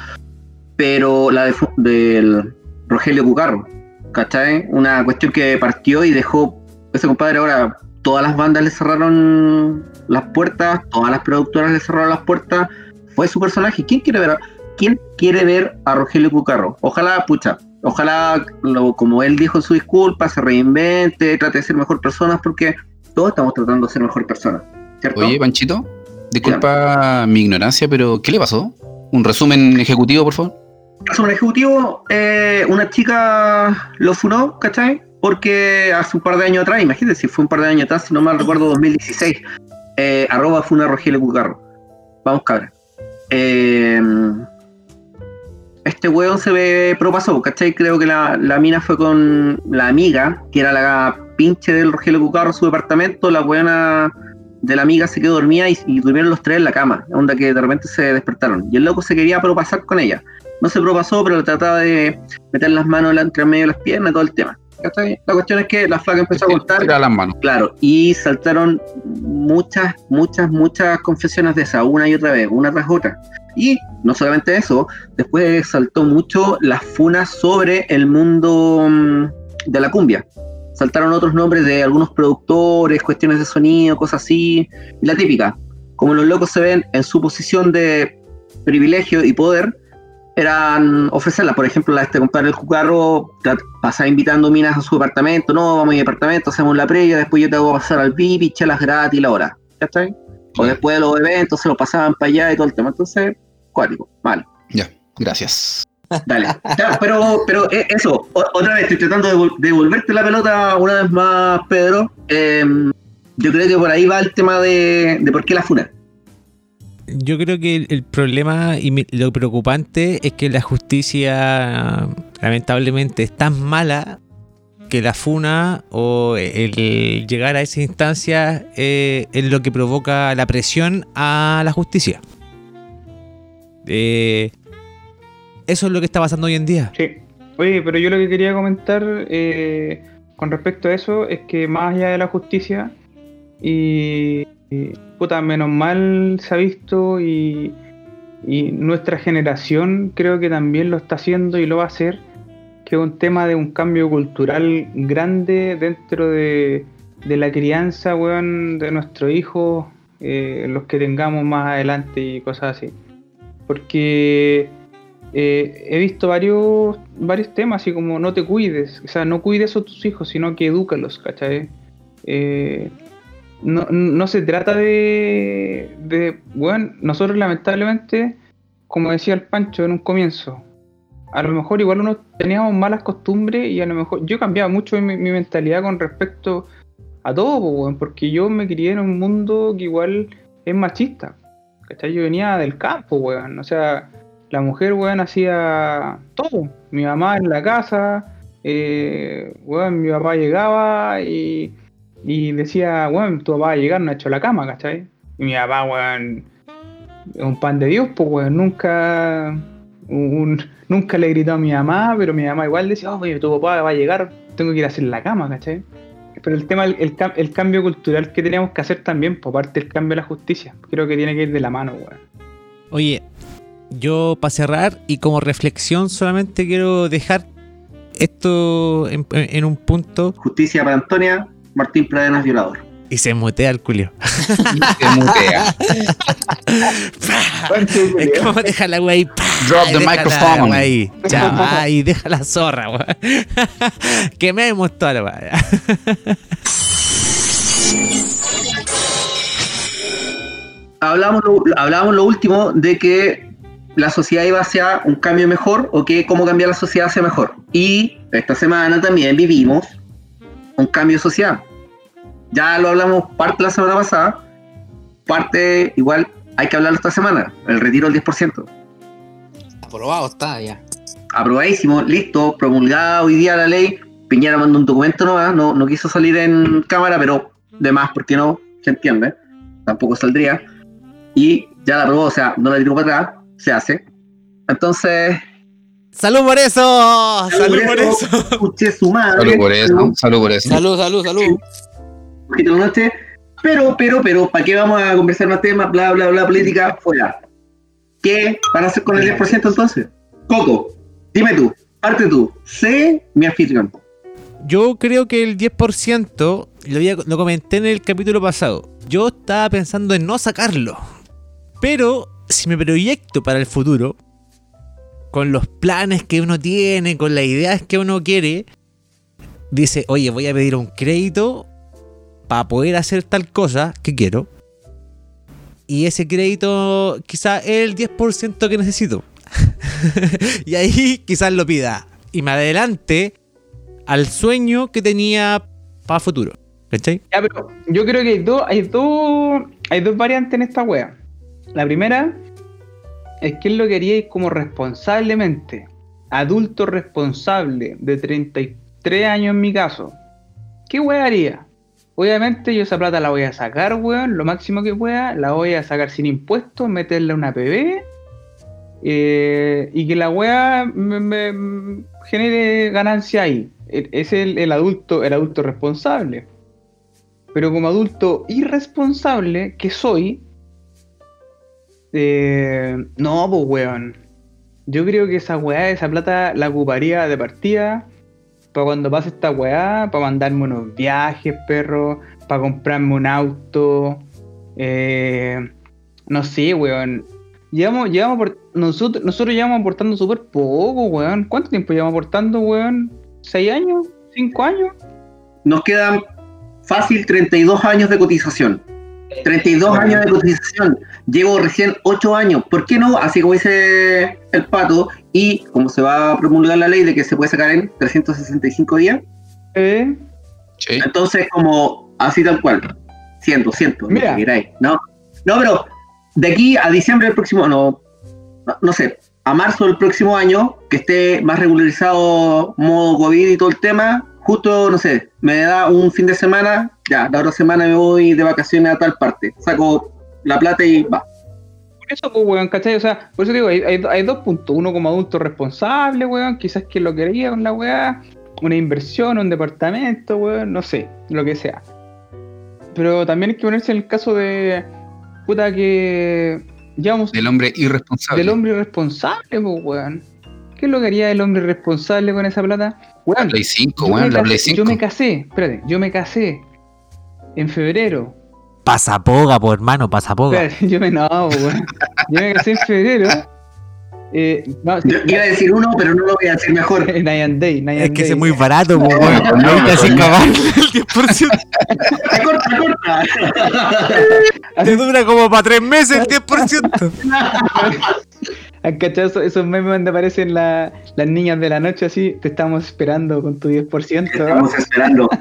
pero la de del Rogelio Cucarro, ¿cachai? Una cuestión que partió y dejó ese compadre ahora todas las bandas le cerraron las puertas, todas las productoras le cerraron las puertas, fue su personaje. ¿Quién quiere ver a, quién quiere ver a Rogelio Cucarro? Ojalá, pucha, ojalá, lo- como él dijo en su disculpa, se reinvente, trate de ser mejor persona, porque todos estamos tratando de ser mejor personas, ¿cierto? Oye, Panchito, disculpa mi ignorancia, pero ¿qué le pasó? ¿Un resumen ejecutivo, por favor? resumen ejecutivo, eh, una chica lo funó, ¿cachai? Porque hace un par de años atrás, imagínate si fue un par de años atrás, si no mal recuerdo, 2016, eh, arroba funa Rogelio Cucarro. Vamos, cabra. Eh, este weón se ve propasó, ¿cachai? Creo que la, la mina fue con la amiga, que era la pinche del Rogelio Cucarro su departamento, la weona de la amiga se quedó dormida y, y durmieron los tres en la cama, onda que de repente se despertaron. Y el loco se quería propasar con ella no se propasó, pero trataba de meter las manos entre medio de las piernas, todo el tema. ¿cachai? La cuestión es que la flaca empezó a contar, las manos. claro, y saltaron muchas, muchas, muchas confesiones de esa, una y otra vez, una tras otra. Y no solamente eso, después saltó mucho las funas sobre el mundo mm, de la cumbia. Saltaron otros nombres de algunos productores, cuestiones de sonido, cosas así. La típica, como los locos se ven en su posición de privilegio y poder, eran ofrecerla. Por ejemplo, la este compadre el Jucarro tra- pasaba invitando minas a su departamento. No, vamos a mi departamento, hacemos la previa, después yo te hago pasar al VIP chelas gratis la hora. ¿Cachai? O después de los eventos se lo pasaban para allá y todo el tema. Entonces, cuático, mal. Ya, gracias. Dale. Ya, pero, pero eh, eso, otra vez estoy tratando de vol- devolverte la pelota una vez más, Pedro. Em, yo creo que por ahí va el tema de, de por qué la funa. Yo creo que el, el problema y mi- lo preocupante es que la justicia lamentablemente es tan mala que la funa o el llegar a esa instancia eh, es lo que provoca la presión a la justicia. Eh, eso es lo que está pasando hoy en día. Sí. Oye, pero yo lo que quería comentar eh, con respecto a eso es que más allá de la justicia, y, y, puta, menos mal se ha visto y, y nuestra generación creo que también lo está haciendo y lo va a hacer, es un tema de un cambio cultural grande dentro de, de la crianza, weón, de nuestros hijos, eh, los que tengamos más adelante y cosas así. Porque eh, he visto varios, varios temas, así como no te cuides, o sea, no cuides a tus hijos, sino que edúcalos, ¿cachai? Eh, no, no se trata de, de, bueno, nosotros lamentablemente, como decía el Pancho en un comienzo, a lo mejor igual uno teníamos malas costumbres y a lo mejor yo cambiaba mucho mi, mentalidad con respecto a todo, porque yo me crié en un mundo que igual es machista. ¿Cachai? Yo venía del campo, weón. O sea, la mujer, weón, hacía todo. Mi mamá en la casa, eh, weón, mi papá llegaba y, y decía, weón, tu papá va a llegar, no ha hecho la cama, ¿cachai? Y mi papá, weón, un pan de Dios, pues, weón, nunca, un- nunca le gritó a mi mamá, pero mi mamá igual decía, oye, tu papá va a llegar, tengo que ir a hacer la cama, ¿cachai? Pero el tema, el, el cam- el cambio cultural que tenemos que hacer también, por parte del cambio de la justicia, creo que tiene que ir de la mano, weón. Oye, yo para cerrar y como reflexión solamente quiero dejar esto en, en un punto Justicia para Antonia, Martín Pradenas violador. Y se mutea el culio. Se mutea. es como deja la wey. Drop the microphone. ahí. Chao, ahí deja la zorra, weón. Quememos toda la weá. Hablábamos lo, hablábamos lo último de que la sociedad iba hacia un cambio mejor o que cómo cambiar la sociedad hacia mejor. Y esta semana también vivimos un cambio social. Ya lo hablamos parte la semana pasada, parte igual hay que hablarlo esta semana, el retiro del 10%. Aprobado está ya. aprobadísimo, listo, promulgada hoy día la ley. Piñera mandó un documento nomás, no, no quiso salir en cámara, pero de más, porque no, se entiende, tampoco saldría. Y ya la aprobó, o sea, no la tiró para atrás, se hace. Entonces, ¡Salud por eso! ¡Salud por eso! escuché su madre. Salud por eso. Salud por eso. Salud, salud, salud. Poquito la noche. Pero, pero, pero, ¿para qué vamos a conversar más temas? Bla, bla, bla, política, fuera. ¿Qué van a hacer con el 10% entonces? Coco, dime tú, parte tú, sé mi anfitrión. Yo creo que el 10%, lo, había- lo comenté en el capítulo pasado, yo estaba pensando en no sacarlo. Pero si me proyecto para el futuro, con los planes que uno tiene, con las ideas que uno quiere, dice, oye, voy a pedir un crédito para poder hacer tal cosa que quiero. Y ese crédito quizá es el 10% que necesito. y ahí quizás lo pida. Y me adelante al sueño que tenía para futuro. ¿Cachai? Ya, pero yo creo que hay dos, hay dos, hay dos variantes en esta wea. La primera es que él lo quería como responsablemente, adulto responsable de 33 años en mi caso. ¿Qué wea haría? Obviamente yo esa plata la voy a sacar, weón, lo máximo que pueda, la voy a sacar sin impuestos, meterle una PB eh, y que la wea me, genere ganancia ahí. E- Es el, el adulto, el adulto responsable. Pero como adulto irresponsable que soy, eh, no, pues weón. Yo creo que esa weá, esa plata la ocuparía de partida para cuando pase esta weá, para mandarme unos viajes, perro, para comprarme un auto. eh, no sé, weón. Llevamos, llevamos por- nosotros, nosotros llevamos aportando súper poco, weón. ¿Cuánto tiempo llevamos aportando, weón? ¿Seis años? ¿Cinco años? Nos quedan fácil 32 años de cotización. 32 años de cotización. Llevo recién 8 años. ¿Por qué no? Así como dice el pato. Y como se va a promulgar la ley de que se puede sacar en 365 días. Eh, Sí. Entonces, como así tal cual. 100, 200, lo Mira. que queráis. No, no, pero de aquí a diciembre del próximo, no, no, no sé, a marzo del próximo año, que esté más regularizado modo COVID y todo el tema, justo, no sé, me da un fin de semana, ya, la otra semana me voy de vacaciones a tal parte, saco la plata y va. Por eso, pues, weón, ¿cachai? O sea, por eso digo, hay, hay- hay dos puntos. Uno como adulto responsable, weón, quizás que lo quería con la weá, una inversión, un departamento, weón, no sé, lo que sea. Pero también hay que ponerse en el caso de, puta, que llevamos Del hombre irresponsable. del hombre irresponsable, pues, weón. ¿Qué es lo que haría el hombre irresponsable con esa plata? Weón, Play 5, yo, weón, me la Play casé, 5. yo me casé, espérate, yo me casé en febrero. Pasapoga, por hermano, pasapoga. Espérate, yo me no, weón. Yo me casé en febrero. Eh, no, sí, iba a decir uno, pero no lo voy a decir mejor. Nyan Day, Nyan Es que ese es muy barato, No, weón. no, no. cagar el 10%. corta, corta. Te dura como para tres meses el 10%. ¿Han cachado esos, memes donde aparecen la- las niñas de la noche así? Te estamos esperando con tu 10%. Estamos esperando.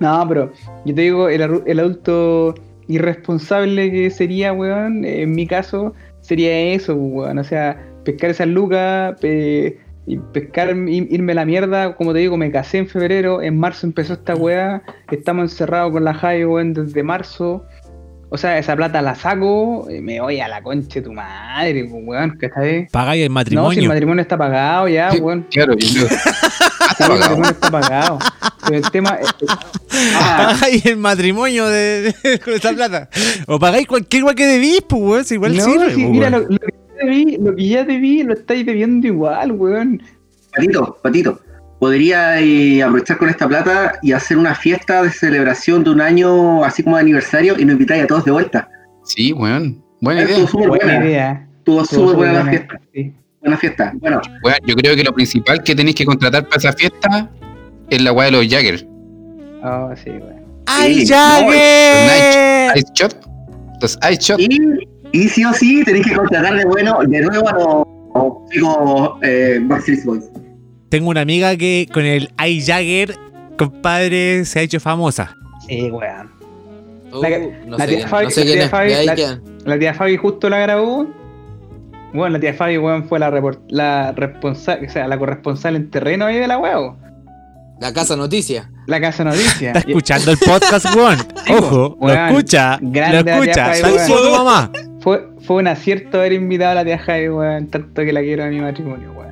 No, pero yo te digo, el, adulto irresponsable que sería, weón, en mi caso, sería eso, weón. O sea, pescar esas lucas, pe- y pescar, irme a la mierda. Como te digo, me casé en febrero, en marzo empezó esta weá, estamos encerrados con la Jai, weón, desde marzo. O sea, esa plata la saco, y me voy a la concha de tu madre, pues, weón, ¿cachai? Pagáis el No, si el matrimonio. matrimonio está pagado ya, Sí, weón. Claro, yo el matrimonio está pagado. Pero el tema Ah, Pagáis el matrimonio de, de- con esa plata. O pagáis cualquier weá que debís, pues, weón. si igual no, sirve, si po, mira, lo que ya debí, lo que ya debí, lo estáis debiendo igual, weón. Patito, Patito, podría eh, aprovechar con esta plata y hacer una fiesta de celebración de un año así como de aniversario y nos invitáis a todos de vuelta. Sí, weón. Buena Estuvo idea. súper Buena buena. idea. Estuvo Estuvo súper buena la fiesta. Sí. Buena fiesta. Bueno, Weón, yo creo que lo principal que tenéis que contratar para esa fiesta es la weá de los Jagger. Oh, sí, weón. ¡Ay, Sí, Jagger! Ice Shot. Los Ice Shot. y, y sí o sí tenéis que contratar de bueno, de nuevo a los chicos eh, Boys. Tengo una amiga que con el Ice Jagger, compadre, se ha hecho famosa. Sí, weón. Uh, La- no, la sé tía Fabi- no la tía. Fabi- la- tía justo la grabó. Bueno, la tía Fabi, weón, fue la, report- la responsable, o sea, la corresponsal en terreno ahí de la weón. La casa noticia. La casa noticia. Está escuchando el podcast, weón. Ojo, lo Weón, escucha. grande Lo escucha. Saludos a weón. tu mamá. Fue, fue un acierto haber invitado a la tía Javi, weón, tanto que la quiero a mi matrimonio, weón.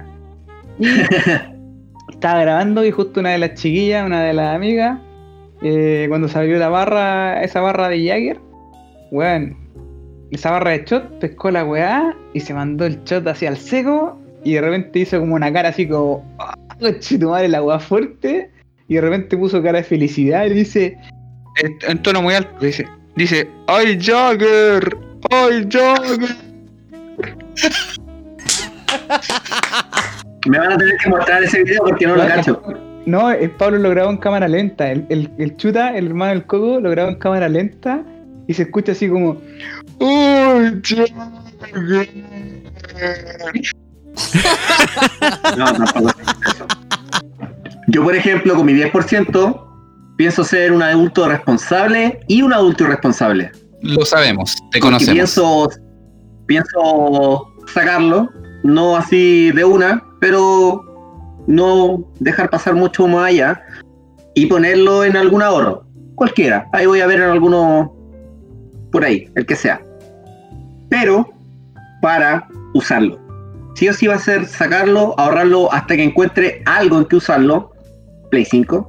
Y estaba grabando y justo una de las chiquillas, una de las amigas, eh, cuando salió la barra, esa barra de Jagger, weón, esa barra de shot, pescó la weá y se mandó el shot hacia el seco y de repente hizo como una cara así como, ¡ah, tu madre, la weá fuerte! Y de repente puso cara de felicidad y dice, en tono muy alto, dice, dice, ¡ay Jagger! ¡Ay Jagger! Me van a tener que mostrar ese video porque no lo cacho. No, el Pablo lo grabó en cámara lenta. El, el, el Chuta, el hermano del Coco, lo grabó en cámara lenta y se escucha así como. ¡Ay, Jagger! No, tampoco. Yo, por ejemplo, con mi 10%, pienso ser un adulto responsable y un adulto irresponsable. Lo sabemos, te Porque conocemos. pienso, pienso sacarlo, no así de una, pero no dejar pasar mucho más allá y ponerlo en algún ahorro. Cualquiera. Ahí voy a ver en alguno por ahí, el que sea. Pero para usarlo. Sí o sí va a ser sacarlo, ahorrarlo hasta que encuentre algo en que usarlo. Play 5.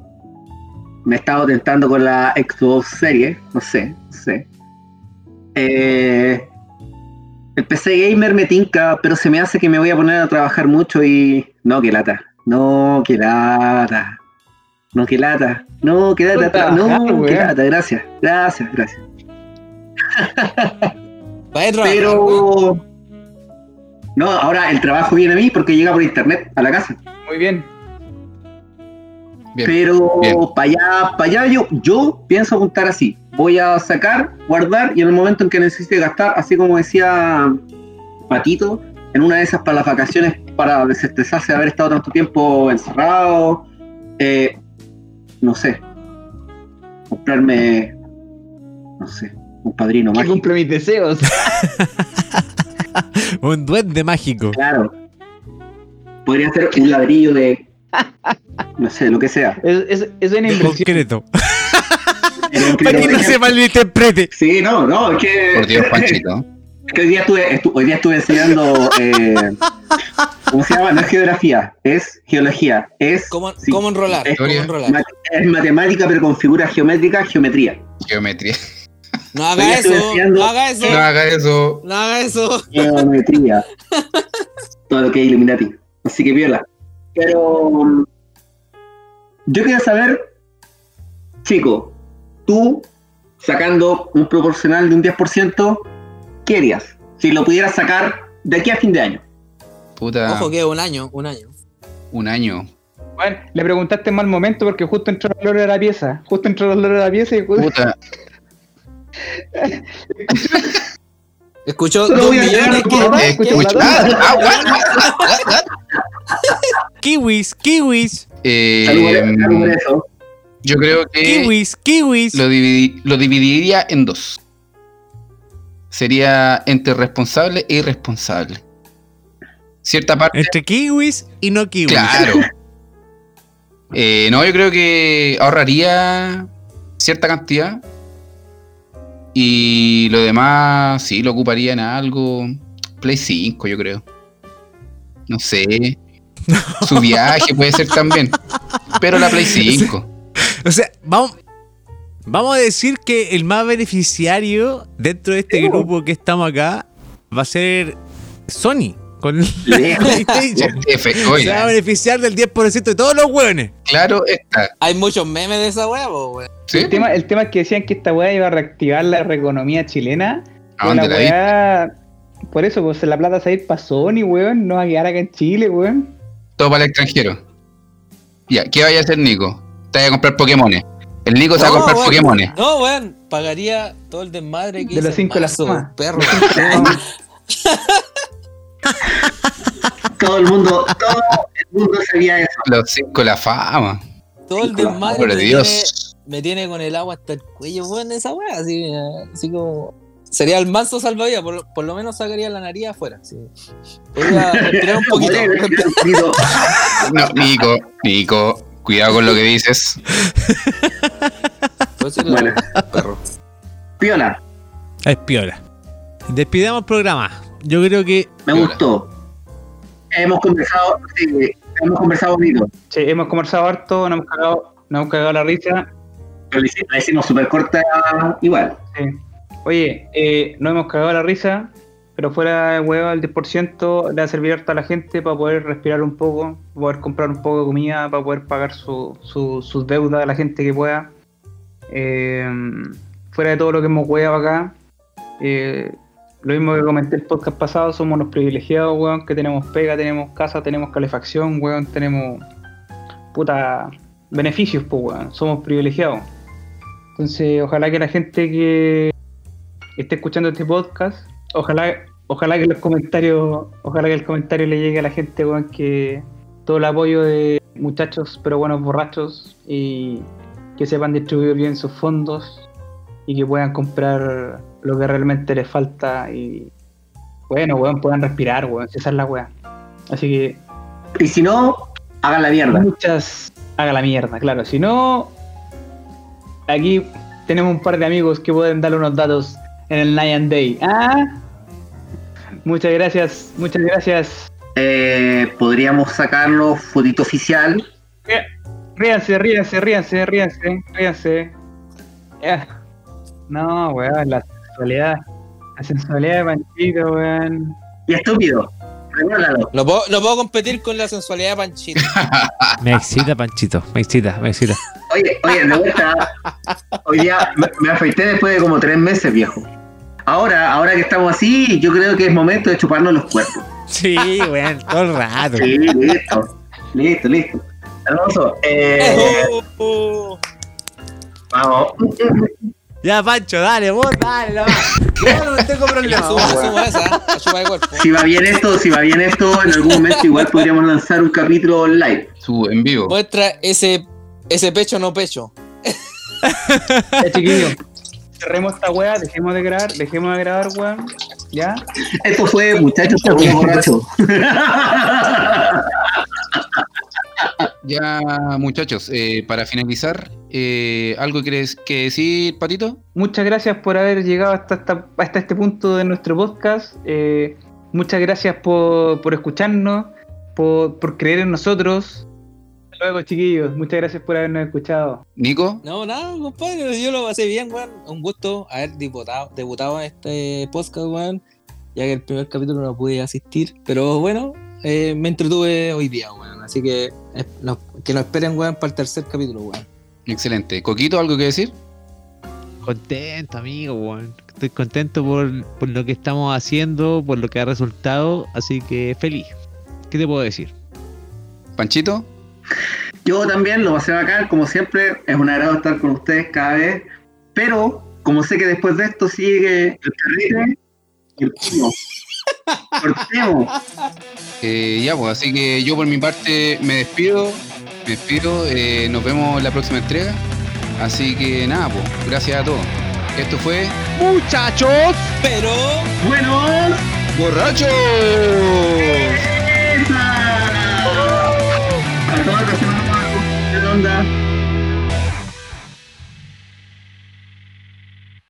Me he estado tentando con la Xbox Series, no sé, no sé. Eh, el PC Gamer me tinca, pero se me hace que me voy a poner a trabajar mucho y. No, que lata. No, que lata. No, que lata. No, que lata. No, que lata. Gracias. Gracias, gracias. Pero. No, ahora el trabajo viene a mí porque llega por internet a la casa. Muy bien. Bien, Pero para allá, para allá yo, yo pienso apuntar así. Voy a sacar, guardar y en el momento en que necesite gastar, así como decía Patito, en una de esas para las vacaciones, para desestresarse de haber estado tanto tiempo encerrado, eh, no sé, comprarme, no sé, un padrino Que mágico. cumple mis deseos. Un duende mágico. Claro. Podría ser un ladrillo de, no sé, lo que sea. Es, es, es una inversión. concreto. Para que no se malinterprete. Sí, no, no, es que. Por Dios, Panchito. Es que hoy día estuve, estu- hoy día estuve enseñando. eh, ¿Cómo se llama? No es geografía, es geología. Es, ¿Cómo, sí, cómo enrolar? Es- ¿Cómo enrolar? mat- es matemática, pero con figuras geométricas, geometría. Geometría. No haga eso, enseñando- no haga eso, No haga eso. no haga eso. Geometría. Todo lo que es Illuminati. Así que viola. Pero. Yo quería saber, chico, tú sacando un proporcional de un 10%, ¿qué harías? Si lo pudieras sacar de aquí a fin de año. Puta, Ojo que es un año, un año. un año. Bueno, le preguntaste en mal momento porque justo entró el olor a la pieza. Justo entró el olor a la pieza y justo- Puta, Escuchó dos millones? Kiwis, kiwis, Eh, Salud por- salud por eso. Yo creo que kiwis, kiwis. lo, dividi- lo dividiría en dos. Sería entre responsable e irresponsable. Cierta parte. Entre kiwis y no kiwis. Claro. Eh, no, yo creo que ahorraría cierta cantidad. Y lo demás, sí, lo ocuparía en algo. Play 5, yo creo. No sé. Su viaje puede ser también. Pero la Play 5. O sea, vamos, vamos a decir que el más beneficiario dentro de este Sí, grupo que estamos acá va a ser Sony con la Lejos. PlayStation. Efe- Se va a beneficiar del 10% de todos los hueones. claro está. Hay muchos memes de esa weá, po, weón. ¿Sí? El, tema, el tema es que decían que esta weá iba a reactivar la economía chilena. ¿A dónde la weá. Por eso, pues la plata se va a ir para Sony, weón. No va a quedar acá en Chile, weón. Todo para el extranjero. Ya, ¿qué vaya a hacer Nico? Te vaya a comprar Pokémones. El Nico se va a comprar weón. Pokémones. No, weón. Pagaría todo el desmadre que De los cinco de la marzo, fama. perro. Todo el mundo, todo el mundo sabía eso. Los cinco de la fama. todo el desmadre Por me tiene, Dios. me tiene con el agua hasta el cuello, weón, esa weá. Así, así como. Sería el manso salvavidas, por, por lo menos sacaría la nariz afuera. Sí. Respirar un poquito. No, Nico, Nico, cuidado con lo que dices. Bueno. perro. Piola, Es piola. Despidamos el programa. Yo creo que me Piola. gustó. Hemos conversado, sí, hemos conversado bonito. Sí, hemos conversado harto, nos hemos cagado, nos hemos cagado la risa. Pero la hici- la hicimos súper corta igual. Sí. Oye, eh, no hemos cagado la risa, pero fuera de huevo el 10% le va a servir harto a la gente para poder respirar un poco, poder comprar un poco de comida, para poder pagar su, su- sus deudas a la gente que pueda. Eh, fuera de todo lo que hemos hueado acá, eh, lo mismo que comenté el podcast pasado, somos los privilegiados, weón, que tenemos pega, tenemos casa, tenemos calefacción, weón, tenemos puta beneficios, pues, weón, somos privilegiados. Entonces, ojalá que la gente que esté escuchando este podcast, ojalá, ojalá que los comentarios, ojalá que el comentario le llegue a la gente, weón, que todo el apoyo de muchachos pero buenos borrachos y que sepan distribuir bien sus fondos y que puedan comprar lo que realmente les falta y bueno, weón, puedan respirar, weón, es la weá. Así que Y si no, hagan la mierda. muchas haga la mierda, claro. Si no, aquí tenemos un par de amigos que pueden darle unos datos en el Night and Day. Ah, muchas gracias, muchas gracias. Eh, podríamos sacarlo fotito oficial. Ríanse, ríanse, ríanse, ríanse, ríanse. Ya. No, weón, la sensualidad. La sensualidad de Panchito, weón. Y estúpido. Regálalo. No puedo, no puedo competir con la sensualidad de Panchito. me excita Panchito. Me excita, me excita. Oye, oye, de vuelta. Hoy día me, me afeité después de como tres meses, viejo. Ahora, ahora que estamos así, yo creo que es momento de chuparnos los cuerpos. Sí, weón, todo el rato. Sí, listo. Listo, listo. Hermoso. Eh, Oh, vamos. Ya, Pancho, dale, vos, dale, no. Yo no tengo problema. esa, la de cuerpo. Si va bien esto, si va bien esto, en algún momento igual podríamos lanzar un capítulo live. Su en vivo. Muestra ese, ese pecho no pecho. Ya, chiquillos. Cerremos esta weá, dejemos de grabar, dejemos de grabar, weón. ¿Ya? Esto fue Muchachos Segundo Borracho. Ya, muchachos, eh, para finalizar, eh, ¿algo quieres que decir, Patito? Muchas gracias por haber llegado hasta, esta- hasta este punto de nuestro podcast. Eh, muchas gracias por, por escucharnos, por, por creer en nosotros. Luego, chiquillos. Muchas gracias por habernos escuchado. Nico, No, nada, compadre, yo lo pasé bien, weón. Un gusto haber debutado, debutado en este podcast, weón. Ya que el primer capítulo no pude asistir. Pero bueno, eh, me entretuve hoy día, weón. Así que eh, no- que nos esperen, weón, para el tercer capítulo, weón. excelente. Coquito, ¿algo que decir? Contento, amigo, weón. Estoy contento por, por lo que estamos haciendo, por lo que ha resultado, así que feliz. ¿Qué te puedo decir? Panchito, Yo también lo pasé bacán, como siempre, es un agrado estar con ustedes cada vez, pero como sé que después de esto sigue el carrete, cortemos. Cortemos. eh, ya pues, así que yo por mi parte me despido, me despido, eh, nos vemos en la próxima entrega. Así que nada, pues, gracias a todos. Esto fue ¡Muchachos! Pero. Buenos. Borrachos. Droga, você não, não dá.